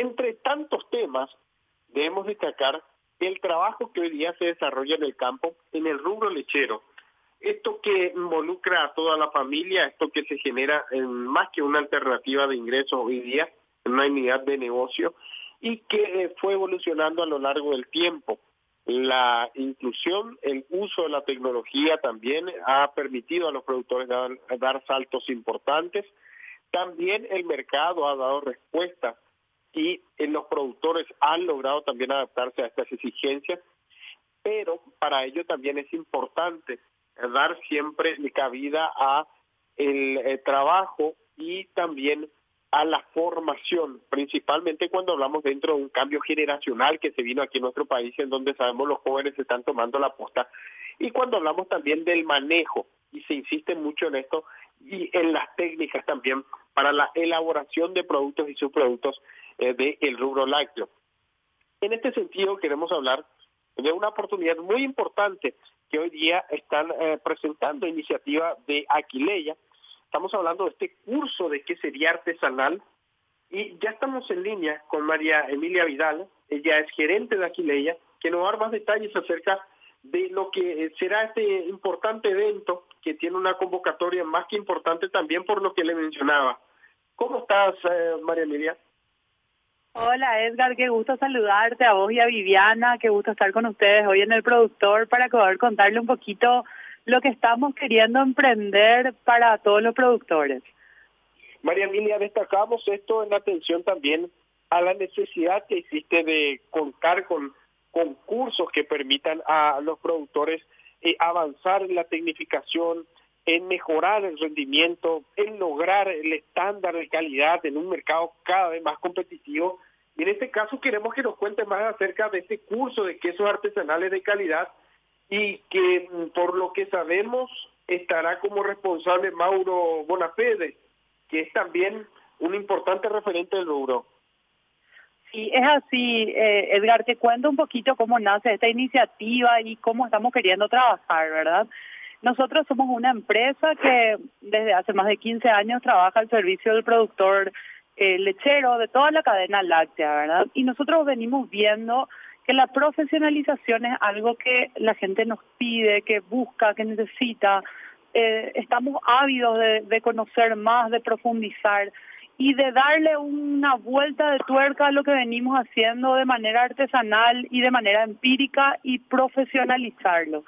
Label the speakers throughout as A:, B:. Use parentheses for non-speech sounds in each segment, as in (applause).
A: Entre tantos temas, debemos destacar el trabajo que hoy día se desarrolla en el campo, en el rubro lechero. Esto que involucra a toda la familia, esto que se genera en más que una alternativa de ingreso hoy día, en una unidad de negocio, y que eh, fue evolucionando a lo largo del tiempo. La inclusión, el uso de la tecnología también ha permitido a los productores dar saltos importantes. También el mercado ha dado respuesta y los productores han logrado también adaptarse a estas exigencias, pero para ello también es importante dar siempre cabida a el, eh, trabajo y también a la formación, principalmente cuando hablamos dentro de un cambio generacional que se vino aquí en nuestro país, en donde sabemos los jóvenes están tomando la posta, y cuando hablamos también del manejo, y se insiste mucho en esto, y en las técnicas también para la elaboración de productos y subproductos eh, del rubro lácteo. En este sentido, queremos hablar de una oportunidad muy importante que hoy día están eh, presentando iniciativa de Aquileia. Estamos hablando de este curso de qué sería artesanal y ya estamos en línea con María Emilia Vidal, ella es gerente de Aquileia, que nos va a dar más detalles acerca de lo que eh, será este importante evento que tiene una convocatoria más que importante también por lo que le mencionaba. ¿Cómo estás, eh, María Emilia?
B: Hola Edgar, qué gusto saludarte a vos y a Viviana, qué gusto estar con ustedes hoy en el productor para poder contarle un poquito lo que estamos queriendo emprender para todos los productores.
A: María Emilia, destacamos esto en atención también a la necesidad que existe de contar con concursos que permitan a los productores eh, avanzar en la tecnificación, en mejorar el rendimiento, en lograr el estándar de calidad en un mercado cada vez más competitivo. Y en este caso queremos que nos cuente más acerca de este curso de quesos artesanales de calidad y que mm, por lo que sabemos estará como responsable Mauro Bonafede, que es también un importante referente del rubro.
B: Sí, es así, eh, Edgar, te cuento un poquito cómo nace esta iniciativa y cómo estamos queriendo trabajar, ¿verdad? Nosotros somos una empresa que desde hace más de 15 años trabaja al servicio del productor eh, lechero de toda la cadena láctea, ¿verdad? Y nosotros venimos viendo que la profesionalización es algo que la gente nos pide, que busca, que necesita. Eh, estamos ávidos de, de conocer más, de profundizar y de darle una vuelta de tuerca a lo que venimos haciendo de manera artesanal y de manera empírica y profesionalizarlo.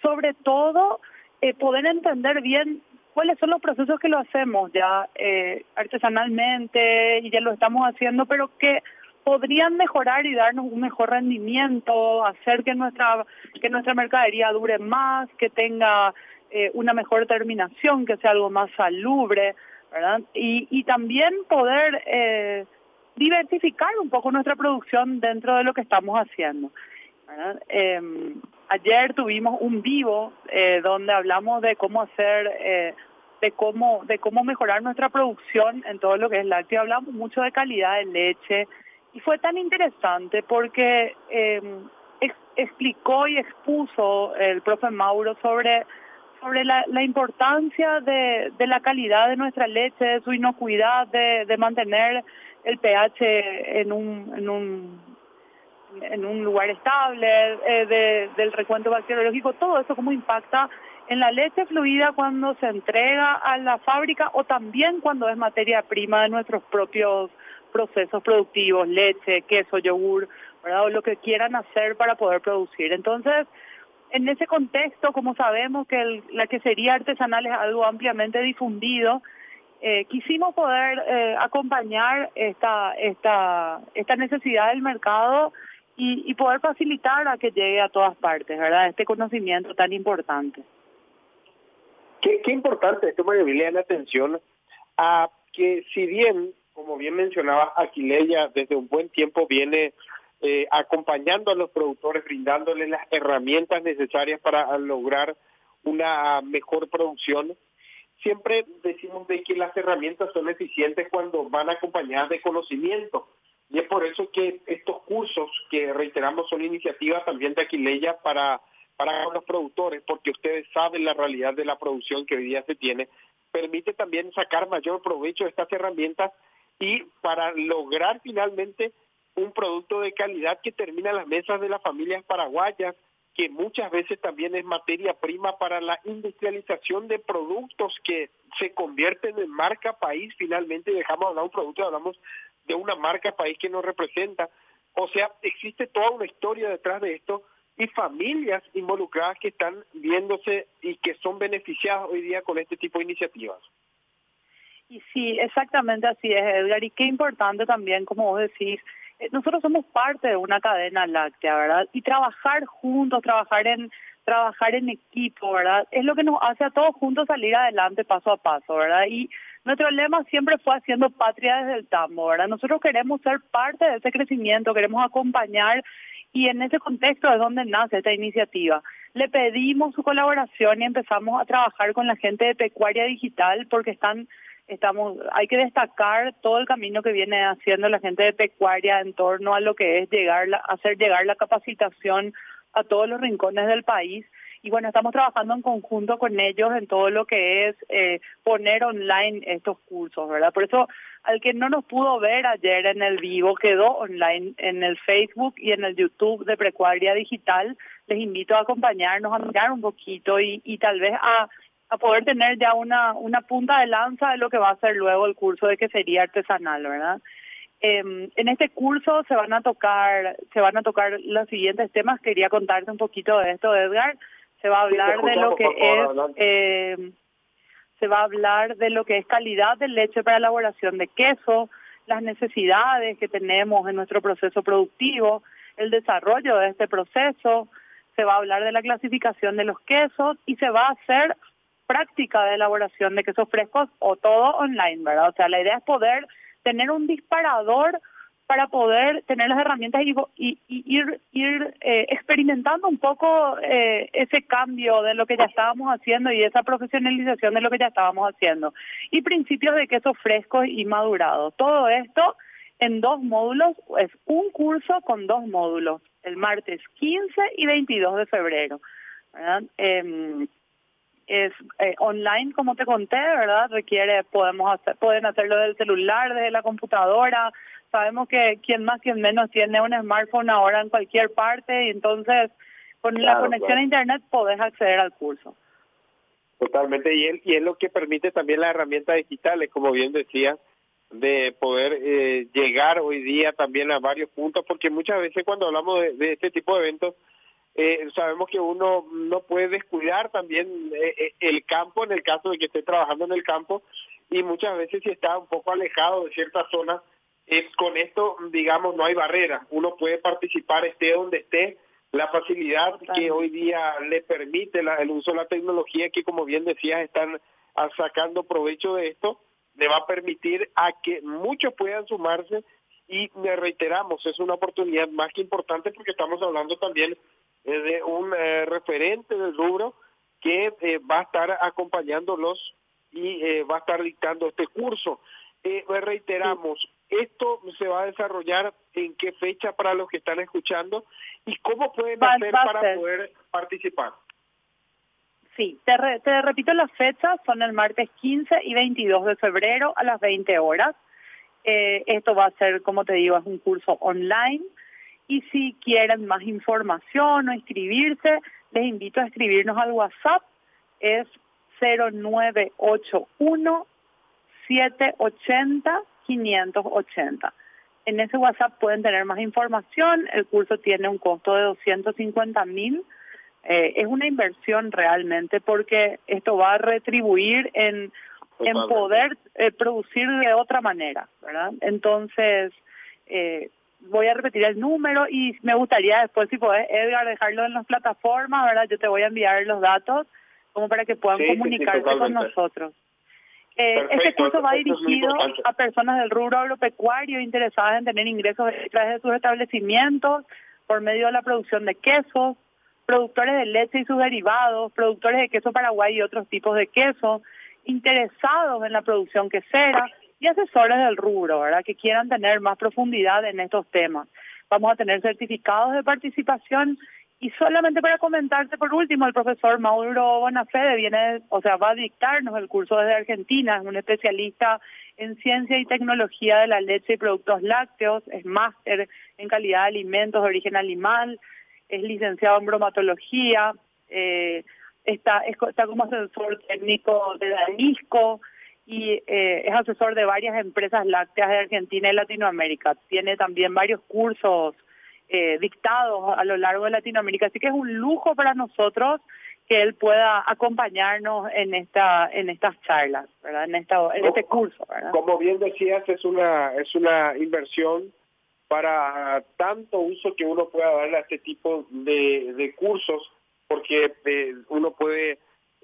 B: Sobre todo eh, poder entender bien cuáles son los procesos que lo hacemos ya eh, artesanalmente y ya lo estamos haciendo, pero que podrían mejorar y darnos un mejor rendimiento, hacer que nuestra que nuestra mercadería dure más, que tenga eh, una mejor terminación, que sea algo más salubre, ¿verdad? Y, también poder eh, diversificar un poco nuestra producción dentro de lo que estamos haciendo. Ayer tuvimos un vivo eh, donde hablamos de cómo hacer, eh, de cómo de cómo mejorar nuestra producción en todo lo que es lácteo. Hablamos mucho de calidad de leche y fue tan interesante porque em, explicó y expuso el profe Mauro sobre sobre la, importancia de, de, la calidad de nuestra leche, de su inocuidad, de, de mantener el pH en un en un lugar estable, eh, del recuento bacteriológico, todo eso cómo impacta en la leche fluida cuando se entrega a la fábrica o también cuando es materia prima de nuestros propios procesos productivos, leche, queso, yogur, ¿verdad? o lo que quieran hacer para poder producir. Entonces, en ese contexto, como sabemos que la quesería artesanal es algo ampliamente difundido, eh, quisimos poder eh, acompañar esta, esta, esta necesidad del mercado y, poder facilitar a que llegue a todas partes, ¿verdad? Este conocimiento tan importante.
A: Qué, qué importante esto, María la atención a que si bien, como bien mencionaba Aquileia, desde un buen tiempo viene eh, acompañando a los productores, brindándoles las herramientas necesarias para lograr una mejor producción, siempre decimos de que las herramientas son eficientes cuando van acompañadas de conocimiento. Y es por eso que estos cursos que reiteramos son iniciativas también de Aquileia para, para los productores, porque ustedes saben la realidad de la producción que hoy día se tiene, permite también sacar mayor provecho de estas herramientas y para lograr finalmente un producto de calidad que termina en las mesas de las familias paraguayas, que muchas veces también es materia prima para la industrialización de productos que se convierten en marca país, finalmente dejamos de hablar un producto, hablamos de una marca país que nos representa. O sea, existe toda una historia detrás de esto y familias involucradas que están viéndose y que son beneficiadas hoy día con este tipo de iniciativas.
B: Y sí, exactamente así es, Edgar. Y qué importante también, como vos decís, eh, nosotros somos parte de una cadena láctea, ¿verdad? Y trabajar juntos, trabajar en trabajar en equipo, ¿verdad? Es lo que nos hace a todos juntos salir adelante paso a paso, ¿verdad? Y nuestro lema siempre fue haciendo patria desde el tambo, ¿verdad? Nosotros queremos ser parte de ese crecimiento, queremos acompañar y en ese contexto es donde nace esta iniciativa. Le pedimos su colaboración y empezamos a trabajar con la gente de Pecuaria Digital porque están estamos hay que destacar todo el camino que viene haciendo la gente de pecuaria en torno a lo que es llegar hacer llegar la capacitación a todos los rincones del país y bueno estamos trabajando en conjunto con ellos en todo lo que es eh, poner online estos cursos verdad por eso al que no nos pudo ver ayer en el vivo quedó online en el Facebook y en el YouTube de Pecuaria Digital les invito a acompañarnos a mirar un poquito y, y tal vez a a poder tener ya una, una punta de lanza de lo que va a ser luego el curso de que sería artesanal, ¿verdad? Eh, en este curso se van a tocar se van a tocar los siguientes temas. Quería contarte un poquito de esto, Edgar. Se va a hablar de lo que es eh, se va a hablar de lo que es calidad de leche para elaboración de queso, las necesidades que tenemos en nuestro proceso productivo, el desarrollo de este proceso. Se va a hablar de la clasificación de los quesos y se va a hacer práctica de elaboración de quesos frescos o todo online, ¿verdad? O sea, la idea es poder tener un disparador para poder tener las herramientas y, ir, eh, experimentando un poco eh, ese cambio de lo que ya estábamos haciendo y esa profesionalización de lo que ya estábamos haciendo. Y principios de quesos frescos y madurados. Todo esto en dos módulos, es un curso con dos módulos, el martes 15 y 22 de febrero. Eh, es eh, online, como te conté, ¿verdad? Requiere, podemos hacer, pueden hacerlo del celular, desde la computadora. Sabemos que quien más, quien menos tiene un smartphone ahora en cualquier parte y entonces con la conexión a internet podés acceder al curso.
A: Totalmente, y, y es lo que permite también las herramientas digitales, como bien decía, de poder eh, llegar hoy día también a varios puntos, porque muchas veces cuando hablamos de este tipo de eventos, eh, sabemos que uno no puede descuidar también eh, eh, el campo en el caso de que esté trabajando en el campo y muchas veces si está un poco alejado de ciertas zonas, con esto, digamos, no hay barrera. Uno puede participar, esté donde esté, la facilidad que hoy día le permite el uso de la tecnología, que como bien decías, están sacando provecho de esto, le va a permitir a que muchos puedan sumarse y me reiteramos, es una oportunidad más que importante porque estamos hablando también de un eh, referente del rubro que eh, va a estar acompañándolos y eh, va a estar dictando este curso. Reiteramos, esto se va a desarrollar en qué fecha para los que están escuchando y cómo pueden hacer para poder participar.
B: Sí, te, te repito las fechas, son el martes 15 y 22 de febrero a las 20 horas. esto va a ser, como te digo, es un curso online y si quieren más información o inscribirse, les invito a escribirnos al WhatsApp, es 0981 780 580. En ese WhatsApp pueden tener más información, el curso tiene un costo de 250 mil, eh, es una inversión realmente porque esto va a retribuir en, en poder eh, producir de otra manera, ¿verdad? Entonces, eh, voy a repetir el número y me gustaría después, si podés, Edgar, dejarlo en las plataformas, ¿verdad? Yo te voy a enviar los datos como para que puedan comunicarse con nosotros. Eh, este curso va dirigido a personas del rubro agropecuario interesadas en tener ingresos detrás de sus establecimientos por medio de la producción de quesos, productores de leche y sus derivados, productores de queso paraguay y otros tipos de queso, interesados en la producción quesera, y asesores del rubro, ¿verdad? Que quieran tener más profundidad en estos temas. Vamos a tener certificados de participación Y solamente para comentarte por último, el profesor Mauro Bonafede viene, o sea, va a dictarnos el curso desde Argentina, es un especialista en ciencia y tecnología de la leche y productos lácteos, es máster en calidad de alimentos de origen animal, es licenciado en bromatología, eh, está, está como asesor técnico de Danisco y eh, es asesor de varias empresas lácteas de Argentina y Latinoamérica. Tiene también varios cursos eh, dictados a lo largo de Latinoamérica. Así que es un lujo para nosotros que él pueda acompañarnos en esta en estas charlas, ¿verdad? En esta en este curso,
A: Como bien decías, es una es una inversión para tanto uso que uno pueda darle a este tipo de, de cursos, porque eh, uno puede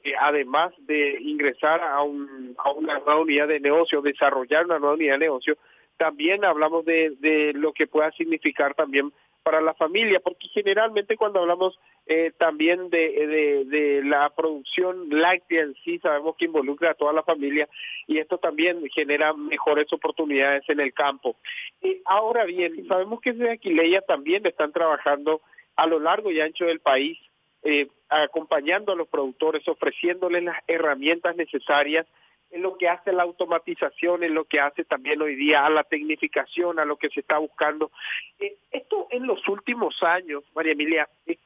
A: eh, además de ingresar a, un, a una nueva unidad de negocio, desarrollar una nueva unidad de negocio, también hablamos de, de lo que pueda significar también para la familia, porque generalmente cuando hablamos eh, también de, de, la producción láctea en sí, sabemos que involucra a toda la familia y esto también genera mejores oportunidades en el campo. y ahora bien, sabemos que desde Aquileia también están trabajando a lo largo y ancho del país, eh, acompañando a los productores, ofreciéndoles las herramientas necesarias en lo que hace la automatización, en lo que hace también hoy día a la tecnificación, a lo que se está buscando. Eh, esto en los últimos años, María Emilia, eh,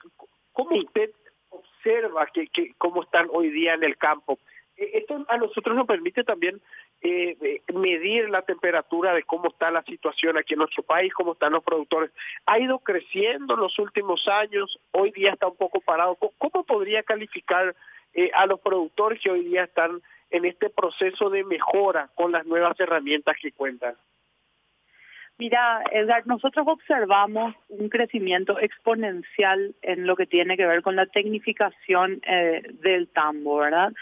A: ¿cómo usted observa que, que, cómo están hoy día en el campo? Eh, esto a nosotros nos permite también medir la temperatura de cómo está la situación aquí en nuestro país, cómo están los productores. Ha ido creciendo en los últimos años, hoy día está un poco parado. ¿Cómo, podría calificar a los productores que hoy día están en este proceso de mejora con las nuevas herramientas que cuentan?
B: Mira, Edgar, nosotros observamos un crecimiento exponencial en lo que tiene que ver con la tecnificación eh, del tambo, ¿verdad?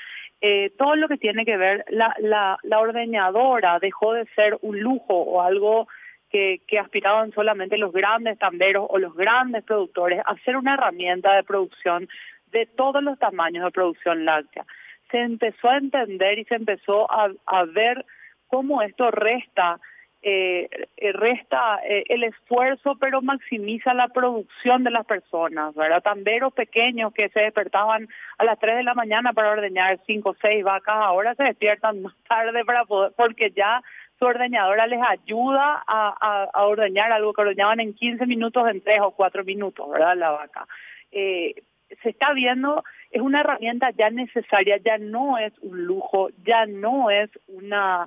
B: Eh, todo lo que tiene que ver, la, la, ordeñadora dejó de ser un lujo o algo que, aspiraban solamente los grandes tamberos o los grandes productores a ser una herramienta de producción de todos los tamaños de producción láctea se empezó a entender y se empezó a, ver cómo esto resta eh, eh resta eh, el esfuerzo, pero maximiza la producción de las personas, ¿verdad? Tamberos pequeños que se despertaban a las 3 de la mañana para ordeñar 5 o 6 vacas, ahora se despiertan más (laughs) tarde para poder, porque ya su ordeñadora les ayuda a, a, a ordeñar algo que ordeñaban en 15 minutos, en 3 o 4 minutos, ¿verdad? La vaca. Eh, se está viendo, es una herramienta ya necesaria, ya no es un lujo, ya no es una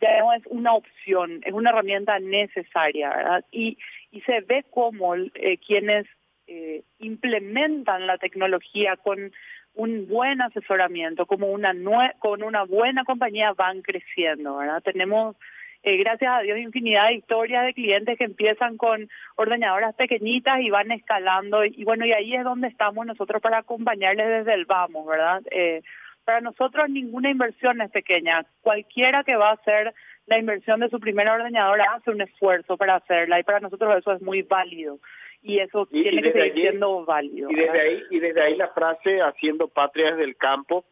B: ya no es una opción, es una herramienta necesaria, ¿verdad? Y, y se ve como eh, quienes eh, implementan la tecnología con un buen asesoramiento, como una con una buena compañía van creciendo, ¿verdad? Tenemos eh, gracias a Dios, infinidad de historias de clientes que empiezan con ordenadoras pequeñitas y van escalando. Y, bueno, y ahí es donde estamos nosotros para acompañarles desde el vamos, ¿verdad? Eh, para nosotros ninguna inversión es pequeña. Cualquiera que va a hacer la inversión de su primera ordenadora hace un esfuerzo para hacerla y para nosotros eso es muy válido y eso tiene que seguir siendo válido.
A: Y desde ahí y desde ahí la frase haciendo patria desde el campo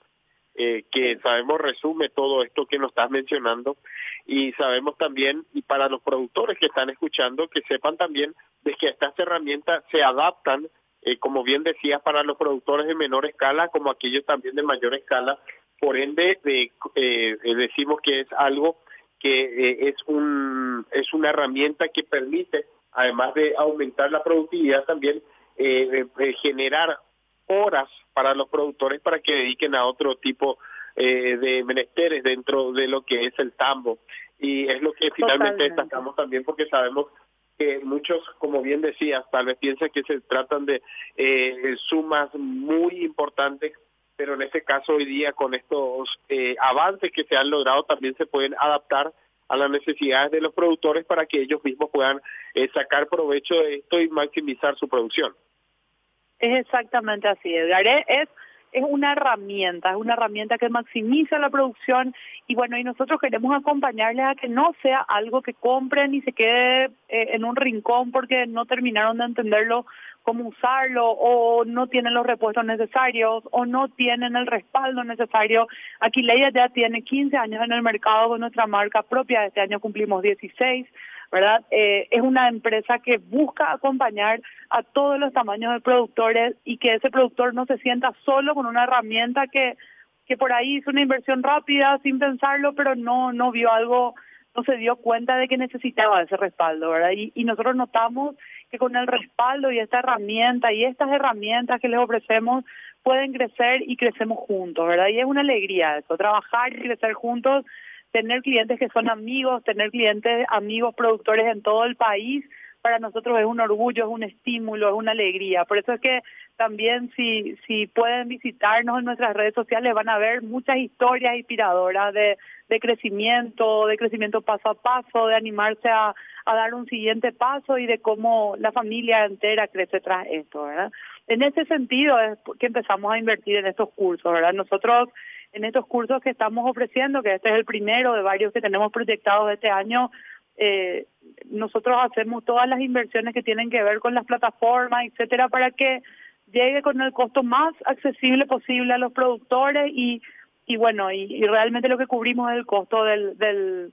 A: eh, que sabemos resume todo esto que nos estás mencionando y sabemos también, y para los productores que están escuchando, que sepan también de que estas herramientas se adaptan, eh, como bien decía, para los productores de menor escala como aquellos también de mayor escala. Por ende, eh, eh decimos que es algo que es, un, es una herramienta que permite, además de aumentar la productividad, también generar horas para los productores para que dediquen a otro tipo eh, de menesteres dentro de lo que es el tambo. Y es lo que finalmente destacamos también porque sabemos que muchos, como bien decías, tal vez piensan que se tratan de eh, sumas muy importantes, pero en este caso hoy día con estos eh, avances que se han logrado también se pueden adaptar a las necesidades de los productores para que ellos mismos puedan eh, sacar provecho de esto y maximizar su producción.
B: Es exactamente así, Edgar. Es, es una herramienta, es una herramienta que maximiza la producción y bueno, y nosotros queremos acompañarles a que no sea algo que compren y se quede eh, en un rincón porque no terminaron de entenderlo cómo usarlo o no tienen los repuestos necesarios o no tienen el respaldo necesario. Aquí Leia ya tiene 15 años en el mercado con nuestra marca propia, este año cumplimos 16 ¿verdad? Eh, es una empresa que busca acompañar a todos los tamaños de productores y que ese productor no se sienta solo con una herramienta que, que por ahí hizo una inversión rápida sin pensarlo, pero no, no vio algo, no se dio cuenta de que necesitaba ese respaldo, ¿verdad? Y, y nosotros notamos que con el respaldo y esta herramienta y estas herramientas que les ofrecemos pueden crecer y crecemos juntos, ¿verdad? Y es una alegría eso, trabajar y crecer juntos tener clientes que son amigos, tener clientes amigos productores en todo el país, para nosotros es un orgullo, es un estímulo, es una alegría. Por eso es que también si, si pueden visitarnos en nuestras redes sociales van a ver muchas historias inspiradoras de, de crecimiento, de crecimiento paso a paso, de animarse a, a dar un siguiente paso y de cómo la familia entera crece tras esto, ¿verdad? En ese sentido es que empezamos a invertir en estos cursos, ¿verdad? Nosotros en estos cursos que estamos ofreciendo, que este es el primero de varios que tenemos proyectados este año, eh, nosotros hacemos todas las inversiones que tienen que ver con las plataformas, etcétera, para que llegue con el costo más accesible posible a los productores y, y bueno, y, realmente lo que cubrimos es el costo del, del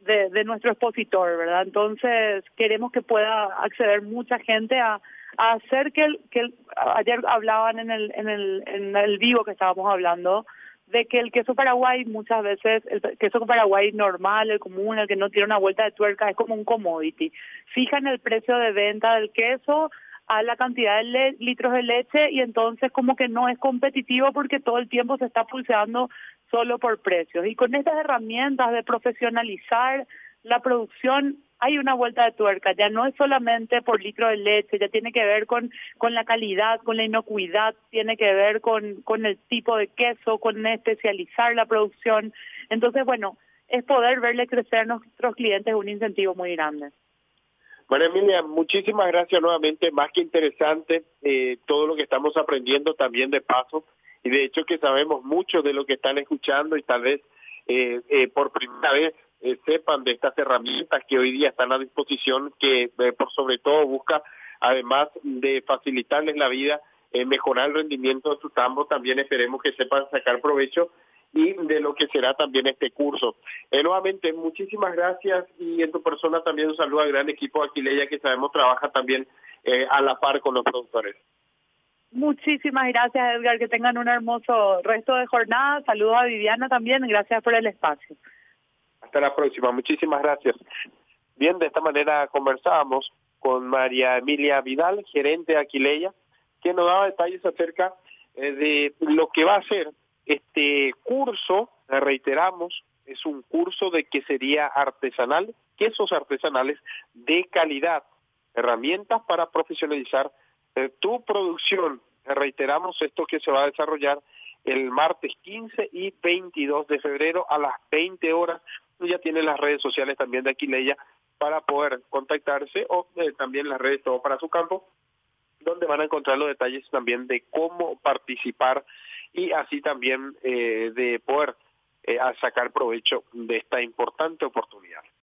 B: de, nuestro expositor, ¿verdad? Entonces queremos que pueda acceder mucha gente a, a hacer que, el, que ayer hablaban en el, en el, en el vivo que estábamos hablando, de que el queso paraguay muchas veces, el queso paraguay normal, el común, el que no tiene una vuelta de tuerca, es como un commodity. Fijan el precio de venta del queso a la cantidad de litros de leche y entonces como que no es competitivo porque todo el tiempo se está pulseando solo por precios. Y con estas herramientas de profesionalizar la producción hay una vuelta de tuerca, ya no es solamente por litro de leche, ya tiene que ver con, con la calidad, con la inocuidad, tiene que ver con, con el tipo de queso, con especializar la producción. Entonces, bueno, es poder verle crecer a nuestros clientes un incentivo muy grande.
A: Bueno, Emilia, muchísimas gracias nuevamente, más que interesante eh, todo lo que estamos aprendiendo también de paso y de hecho que sabemos mucho de lo que están escuchando y tal vez eh, eh, por primera vez eh, sepan de estas herramientas que hoy día están a disposición, que eh, por sobre todo busca, además de facilitarles la vida, eh, mejorar el rendimiento de su tambo, también esperemos que sepan sacar provecho y de lo que será también este curso. nuevamente, muchísimas gracias y en tu persona también un saludo al gran equipo de que sabemos trabaja también a la par con los productores.
B: Muchísimas gracias Edgar, que tengan un hermoso resto de jornada. Saludos a Viviana también, gracias por el espacio.
A: Hasta la próxima. Muchísimas gracias. Bien, de esta manera conversábamos con María Emilia Vidal, gerente de Aquileia, que nos daba detalles acerca eh, de lo que va a ser este curso, reiteramos, es un curso de quesería artesanal, quesos artesanales de calidad, herramientas para profesionalizar eh, tu producción. Reiteramos esto que se va a desarrollar el martes 15 y 22 de febrero a las 20 horas ya tiene las redes sociales también de Aquileia para poder contactarse o eh, también las redes todo para su campo donde van a encontrar los detalles también de cómo participar y así también eh, de poder eh, sacar provecho de esta importante oportunidad.